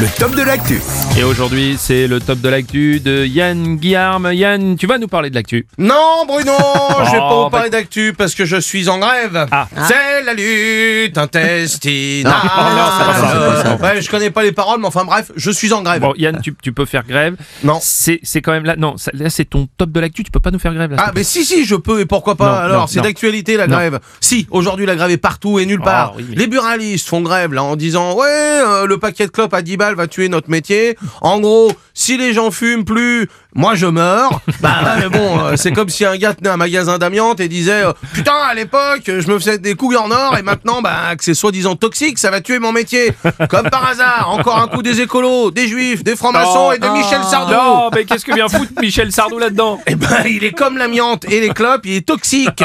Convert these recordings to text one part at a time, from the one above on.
le top de l'actu. Et aujourd'hui, c'est le top de l'actu de Yann Guillarme. Yann, tu vas nous parler de l'actu Non, Bruno, je vais pas Oh, vous parler d'actu parce que je suis en grève. Ah. C'est la lutte intestinale. Non, non, c'est pas ça, c'est pas ça. Ouais, je connais pas les paroles, mais enfin bref, je suis en grève. Bon, Yann, tu, tu peux faire grève. Non. C'est c'est quand même là. Non, ça- là, c'est ton top de l'actu. Tu peux pas nous faire grève là. Ah, mais si, si, je peux, et pourquoi pas Non, Alors, c'est non. d'actualité la Non. grève. Si, aujourd'hui, la grève est partout et nulle part. Ah, oui, mais- Les buralistes font grève, là, en disant Ouais, euh, le paquet de clopes à 10 balles va tuer notre métier. En gros, si les gens fument plus, moi je meurs. bah, mais bon, euh, c'est comme si un gars tenait un magasin d'amiante et disait euh, Putain, à l'époque, je me faisais des couilles en or, et maintenant, bah, que c'est soi-disant toxique, ça va tuer mon métier. Comme par hasard, encore un coup des écolos, des juifs, des francs-maçons Oh, et de Michel Sardou. Non, mais qu'est-ce que vient foutre Michel Sardou là-dedans Eh ben, il est comme l'amiante et les clopes, il est toxique.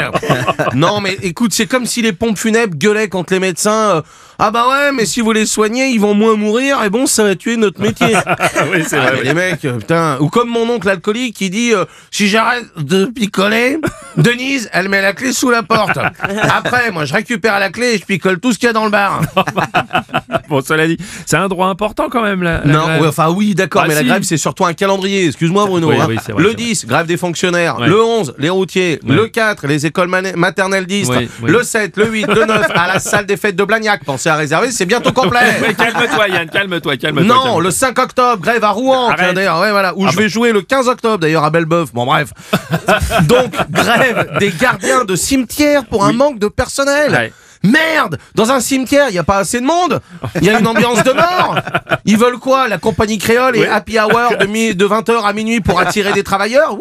non, mais écoute, c'est comme si les pompes funèbres gueulaient contre les médecins. euh, ah bah ouais, mais si vous les soignez, ils vont moins mourir et bon, ça va tuer notre métier. Oui, c'est Ah, mais les mecs, euh, putain. Ou comme mon oncle alcoolique qui dit euh, si j'arrête de picoler, Denise, elle met la clé sous la porte. Après, moi, je récupère la clé et je picole tout ce qu'il y a dans le bar. Bon, cela dit, c'est un droit important quand même là. Non, ouais, enfin oui, d'accord, Bah, mais la grève c'est surtout un calendrier. Excuse-moi Bruno. Oui, hein. oui, c'est vrai, le c'est vrai. 10, grève des fonctionnaires. Ouais. Le 11, les routiers. Ouais. Le 4, les écoles maternelles d'Istres. Oui, oui. Le 7, le 8, le 9, à la salle des fêtes de Blagnac. Pensez à réserver, c'est bientôt complet. calme-toi, Yann, calme-toi, calme-toi. Non, le 5 octobre, grève à Rouen, d'ailleurs, ouais, voilà, où Ah je bah. vais jouer le 15 octobre, d'ailleurs, à Belbeuf. Bon, bref. Donc, grève des gardiens de cimetière pour un manque de personnel. Merde! Dans un cimetière, il n'y a pas assez de monde. Il y a une ambiance de mort. Ils veulent quoi La compagnie créole et Oui. happy hour de, mi- de 20h à minuit pour attirer des travailleurs?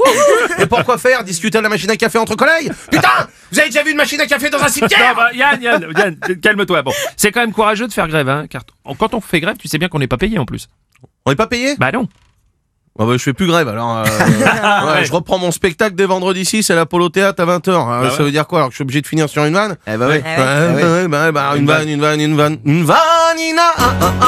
Et pourquoi faire? Discuter à la machine à café entre collègues? Putain! Vous avez déjà vu une machine à café dans un Non, cimetière bah, Yann, Yann, Yann, calme-toi. Bon, c'est quand même courageux de faire grève, hein, car quand on fait grève, tu sais bien qu'on n'est pas payé en plus. On n'est pas payé? Bah non. Ah bah, Je fais plus grève alors. euh, ouais, Ouais. Je reprends mon spectacle dès vendredi 6 à l'Apollo Théâtre à 20h. Bah ça ouais. veut dire quoi Alors que je suis obligé de finir sur une vanne Eh bah ouais. Bah, bah, une vanne, une vanne, une vanne, une vanne, Nina, ah, ah, ah.